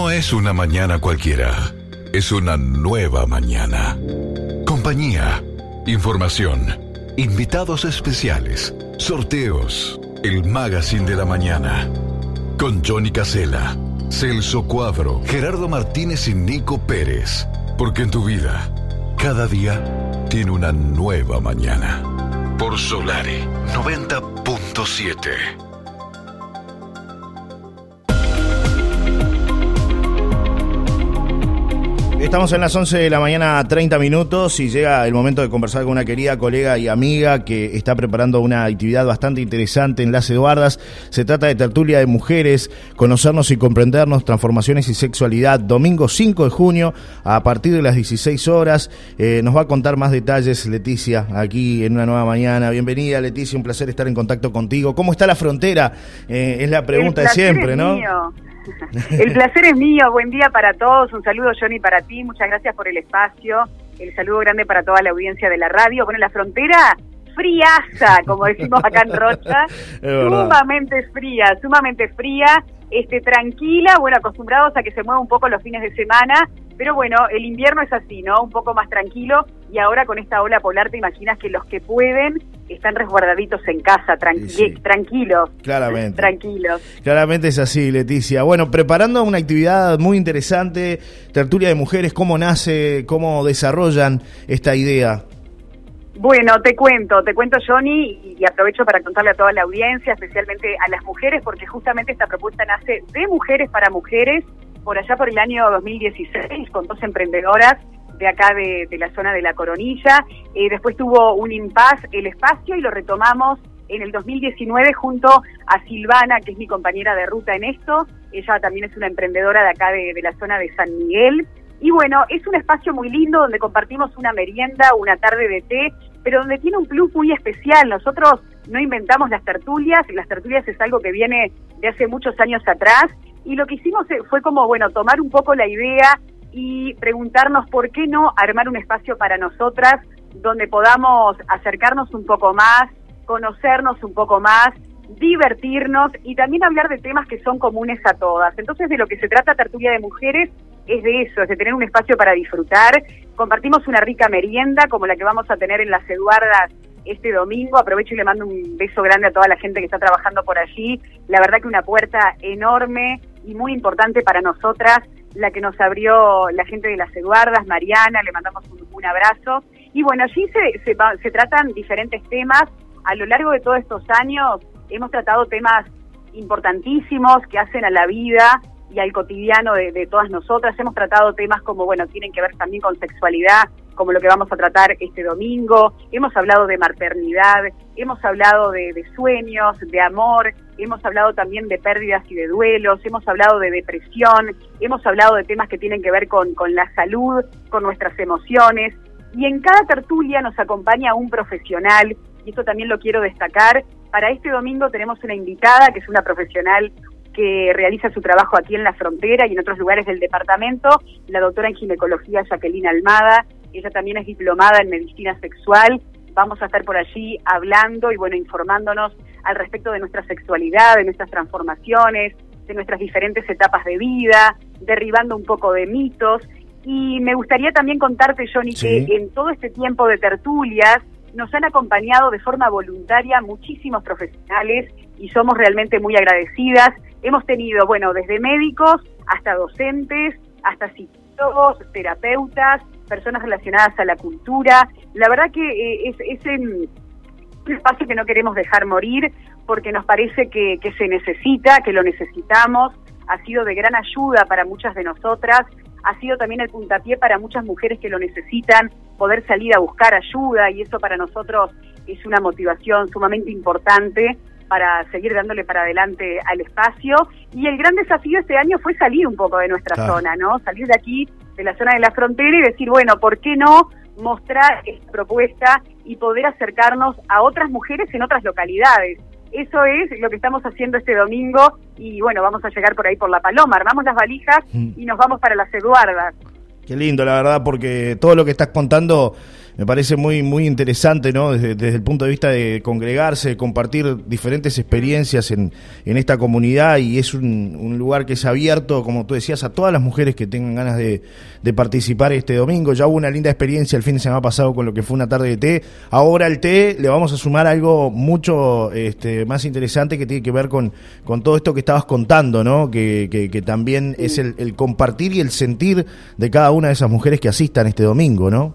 No es una mañana cualquiera, es una nueva mañana. Compañía, información, invitados especiales, sorteos, el magazine de la mañana. Con Johnny Casella, Celso Cuadro, Gerardo Martínez y Nico Pérez. Porque en tu vida, cada día tiene una nueva mañana. Por Solare 90.7. Estamos en las 11 de la mañana, 30 minutos, y llega el momento de conversar con una querida colega y amiga que está preparando una actividad bastante interesante en Las Eduardas. Se trata de tertulia de mujeres, conocernos y comprendernos, transformaciones y sexualidad. Domingo 5 de junio, a partir de las 16 horas. Eh, nos va a contar más detalles Leticia aquí en una nueva mañana. Bienvenida Leticia, un placer estar en contacto contigo. ¿Cómo está la frontera? Eh, es la pregunta de siempre, ¿no? El placer es mío, buen día para todos, un saludo Johnny para ti, muchas gracias por el espacio, el saludo grande para toda la audiencia de la radio. Bueno, la frontera friaza, como decimos acá en Rocha, sumamente fría, sumamente fría, este, tranquila, bueno, acostumbrados a que se mueva un poco los fines de semana, pero bueno, el invierno es así, ¿no? Un poco más tranquilo. Y ahora con esta ola polar te imaginas que los que pueden están resguardaditos en casa, tranquilos. Claramente. Tranquilos. Claramente es así, Leticia. Bueno, preparando una actividad muy interesante, tertulia de mujeres, ¿cómo nace, cómo desarrollan esta idea? Bueno, te cuento, te cuento Johnny y aprovecho para contarle a toda la audiencia, especialmente a las mujeres, porque justamente esta propuesta nace de mujeres para mujeres por allá por el año 2016 con dos emprendedoras de acá de, la zona de la Coronilla. Eh, después tuvo un impas el espacio y lo retomamos en el 2019 junto a Silvana, que es mi compañera de ruta en esto. Ella también es una emprendedora de acá de la zona de San Miguel. Y bueno, es un espacio muy lindo donde compartimos una merienda, una tarde de té, pero donde tiene un plus muy especial. Nosotros no inventamos las tertulias, las tertulias es algo que viene de hace muchos años atrás, y lo que hicimos fue como, bueno, tomar un poco la idea y preguntarnos por qué no armar un espacio para nosotras donde podamos acercarnos un poco más, conocernos un poco más, divertirnos y también hablar de temas que son comunes a todas. Entonces, de lo que se trata Tertulia de Mujeres es de eso, es de tener un espacio para disfrutar. Compartimos una rica merienda como la que vamos a tener en las Eduardas este domingo. Aprovecho y le mando un beso grande a toda la gente que está trabajando por allí. La verdad que una puerta enorme y muy importante para nosotras, la que nos abrió la gente de las Eduardas, Mariana, le mandamos un, abrazo. Y bueno, allí se, se, se tratan diferentes temas. A lo largo de todos estos años hemos tratado temas importantísimos que hacen a la vida y al cotidiano de, todas nosotras. Hemos tratado temas como, bueno, tienen que ver también con sexualidad, como lo que vamos a tratar este domingo. Hemos hablado de maternidad, hemos hablado de, sueños, de amor, hemos hablado también de pérdidas y de duelos, hemos hablado de depresión, hemos hablado de temas que tienen que ver con, con la salud, con nuestras emociones. Y en cada tertulia nos acompaña un profesional, y esto también lo quiero destacar. Para este domingo tenemos una invitada que es una profesional que realiza su trabajo aquí en la frontera y en otros lugares del departamento, la doctora en ginecología Jacqueline Almada, ella también es diplomada en medicina sexual, vamos a estar por allí hablando y bueno, informándonos al respecto de nuestra sexualidad, de nuestras transformaciones, de nuestras diferentes etapas de vida, derribando un poco de mitos. Y me gustaría también contarte, Johnny, que en todo este tiempo de tertulias nos han acompañado de forma voluntaria muchísimos profesionales y somos realmente muy agradecidas. Hemos tenido, bueno, desde médicos hasta docentes, hasta psicólogos, terapeutas, personas relacionadas a la cultura. La verdad que eh, es, es un espacio que no queremos dejar morir porque nos parece que, que se necesita, que lo necesitamos. Ha sido de gran ayuda para muchas de nosotras, ha sido también el puntapié para muchas mujeres que lo necesitan, poder salir a buscar ayuda y eso para nosotros es una motivación sumamente importante para seguir dándole para adelante al espacio. Y el gran desafío este año fue salir un poco de nuestra zona, ¿no? Salir de aquí, de la zona de la frontera y decir, bueno, ¿por qué no mostrar esta propuesta y poder acercarnos a otras mujeres en otras localidades? Eso es lo que estamos haciendo este domingo y bueno, vamos a llegar por ahí por La Paloma, armamos las valijas mm. y nos vamos para las Eduardas. Qué lindo, la verdad, porque todo lo que estás contando me parece muy, muy interesante, ¿no? Desde, el punto de vista de congregarse, compartir diferentes experiencias en, en esta comunidad y es un, un, lugar que es abierto, como tú decías, a todas las mujeres que tengan ganas de, de participar este domingo. Ya hubo una linda experiencia el fin de semana pasado con lo que fue una tarde de té. Ahora al té le vamos a sumar algo mucho este, más interesante que tiene que ver con, con todo esto que estabas contando, ¿no? Que, que, también es el, el compartir y el sentir de cada una de esas mujeres que asistan este domingo, ¿no?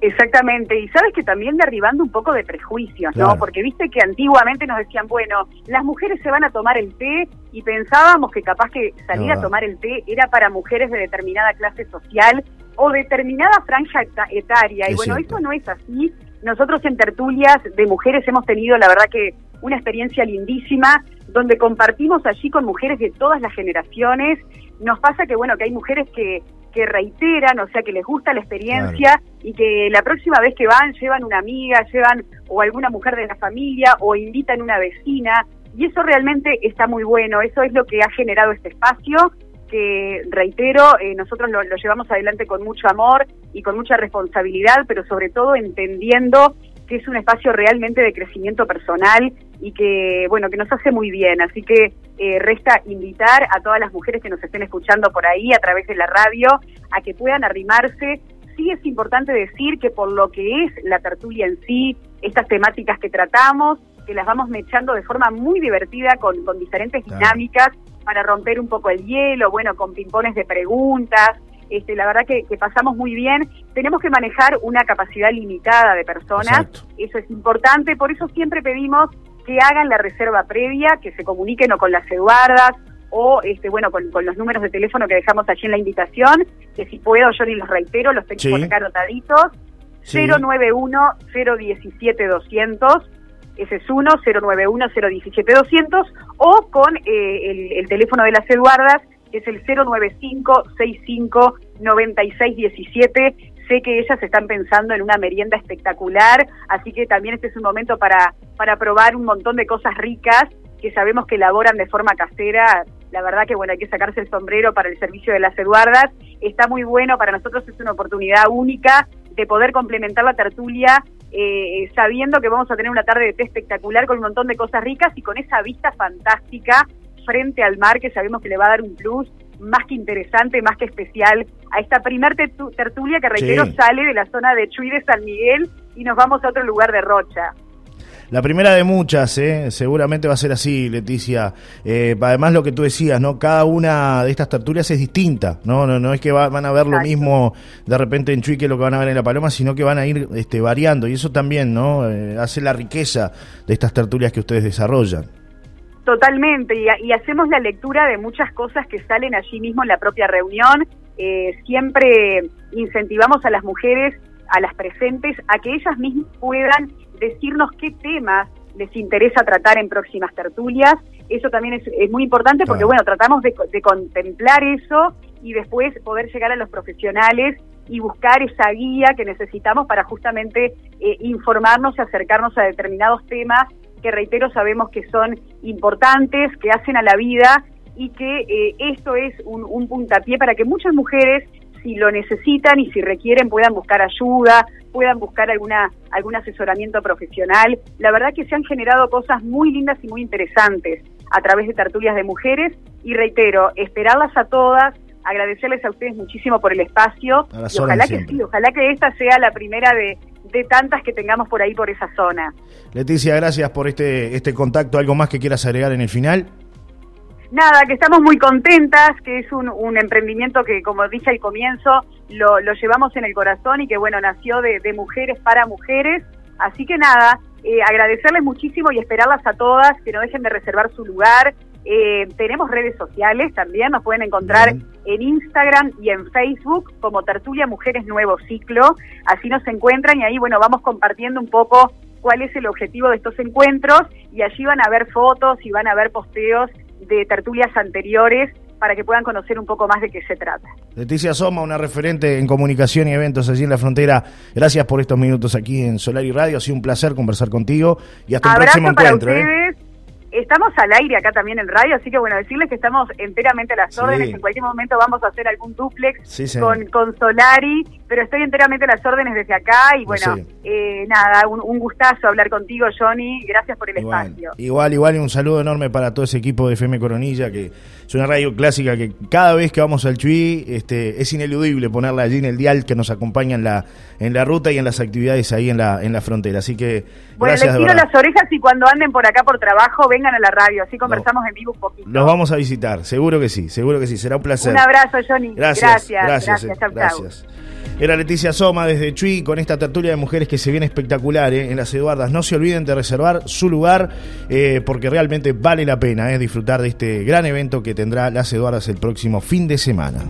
Exactamente, y sabes que también derribando un poco de prejuicios, ¿no? Porque viste que antiguamente nos decían, bueno, las mujeres se van a tomar el té y pensábamos que capaz que salir a tomar el té era para mujeres de determinada clase social o determinada franja etaria. y bueno, eso no es así. Nosotros en tertulias de mujeres hemos tenido, la verdad que una experiencia lindísima, donde compartimos allí con mujeres de todas las generaciones. Nos pasa que, bueno, que hay mujeres que que reiteran, o sea, que les gusta la experiencia y que la próxima vez que van llevan una amiga, llevan o alguna mujer de la familia o invitan una vecina. Y eso realmente está muy bueno, eso es lo que ha generado este espacio, que reitero, eh, nosotros lo, lo llevamos adelante con mucho amor y con mucha responsabilidad, pero sobre todo entendiendo que es un espacio realmente de crecimiento personal y que, bueno, que nos hace muy bien. Así que eh, resta invitar a todas las mujeres que nos estén escuchando por ahí a través de la radio a que puedan arrimarse. Sí es importante decir que por lo que es la tertulia en sí, estas temáticas que tratamos, que las vamos mechando de forma muy divertida con, con diferentes dinámicas para romper un poco el hielo, bueno, con pimpones de preguntas, este, la verdad que, pasamos muy bien. Tenemos que manejar una capacidad limitada de personas, eso es importante, por eso siempre pedimos que hagan la reserva previa, que se comuniquen o con las Eduardas o este bueno con, los números de teléfono que dejamos allí en la invitación, que si puedo yo ni los reitero, los tengo por acá anotaditos, 091 017 200 ese es uno, 091 017 200 o con eh, el, el teléfono de las Eduardas es el 095-65-9617. Sé que ellas están pensando en una merienda espectacular, así que también este es un momento para, para probar un montón de cosas ricas que sabemos que elaboran de forma casera. La verdad que bueno, hay que sacarse el sombrero para el servicio de las Eduardas. Está muy bueno, para nosotros es una oportunidad única de poder complementar la tertulia eh, sabiendo que vamos a tener una tarde de té espectacular con un montón de cosas ricas y con esa vista fantástica frente al mar que sabemos que le va a dar un plus más que interesante, más que especial a esta primer tertulia que reitero sale de la zona de Chuy de San Miguel y nos vamos a otro lugar de Rocha. La primera de muchas, ¿eh? seguramente va a ser así, Leticia. Eh, además, lo que tú decías, ¿no? Cada una de estas tertulias es distinta, ¿no? No, no es que van a ver lo mismo de repente en Chuy que lo que van a ver en La Paloma, sino que van a ir este, variando. Y eso también, ¿no? Eh, hace la riqueza de estas tertulias que ustedes desarrollan. Totalmente, y, hacemos la lectura de muchas cosas que salen allí mismo en la propia reunión. Eh, siempre incentivamos a las mujeres, a las presentes, a que ellas mismas puedan decirnos qué temas les interesa tratar en próximas tertulias. Eso también es, muy importante porque, bueno, tratamos de, contemplar eso y después poder llegar a los profesionales y buscar esa guía que necesitamos para justamente eh, informarnos y acercarnos a determinados temas que reitero sabemos que son importantes, que hacen a la vida y que eh, esto es un, puntapié para que muchas mujeres, si lo necesitan y si requieren, puedan buscar ayuda, puedan buscar alguna algún asesoramiento profesional. La verdad que se han generado cosas muy lindas y muy interesantes a través de tertulias de mujeres y reitero, esperarlas a todas, agradecerles a ustedes muchísimo por el espacio y ojalá que sí, ojalá que esta sea la primera de, de tantas que tengamos por ahí, por esa zona. Leticia, gracias por este, este contacto. ¿Algo más que quieras agregar en el final? Nada, que estamos muy contentas, que es un, un emprendimiento que, como dije al comienzo, lo, lo, llevamos en el corazón y que, bueno, nació de, de mujeres para mujeres. Así que nada, eh, agradecerles muchísimo y esperarlas a todas, que no dejen de reservar su lugar, eh, tenemos redes sociales también, nos pueden encontrar en Instagram y en Facebook como Tertulia Mujeres Nuevo Ciclo. Así nos encuentran y ahí, bueno, vamos compartiendo un poco cuál es el objetivo de estos encuentros y allí van a ver fotos y van a ver posteos de tertulias anteriores para que puedan conocer un poco más de qué se trata. Leticia Soma, una referente en comunicación y eventos allí en la frontera. Gracias por estos minutos aquí en Solar y Radio. Ha sido un placer conversar contigo y hasta el próximo encuentro. ¿eh? Estamos al aire acá también en radio, así que bueno, decirles que estamos enteramente a las órdenes. En cualquier momento vamos a hacer algún duplex con, con Solari pero estoy enteramente a las órdenes desde acá y bueno, eh, nada, un, gustazo hablar contigo, Johnny, gracias por el espacio. Igual, igual, y un saludo enorme para todo ese equipo de FM Coronilla, que es una radio clásica que cada vez que vamos al Chuy este, es ineludible ponerla allí en el dial que nos acompaña en la, en la ruta y en las actividades ahí en la, en la frontera. Así que, bueno, les tiro las orejas y cuando anden por acá por trabajo, vengan a la radio, así conversamos en vivo un poquito. Los vamos a visitar, seguro que sí, seguro que sí, será un placer. Un abrazo, Johnny. Gracias, gracias, gracias. gracias. Era Leticia Soma desde Chuy con esta tertulia de mujeres que se viene espectacular eh, en las Eduardas. No se olviden de reservar su lugar eh, porque realmente vale la pena eh, disfrutar de este gran evento que tendrá las Eduardas el próximo fin de semana.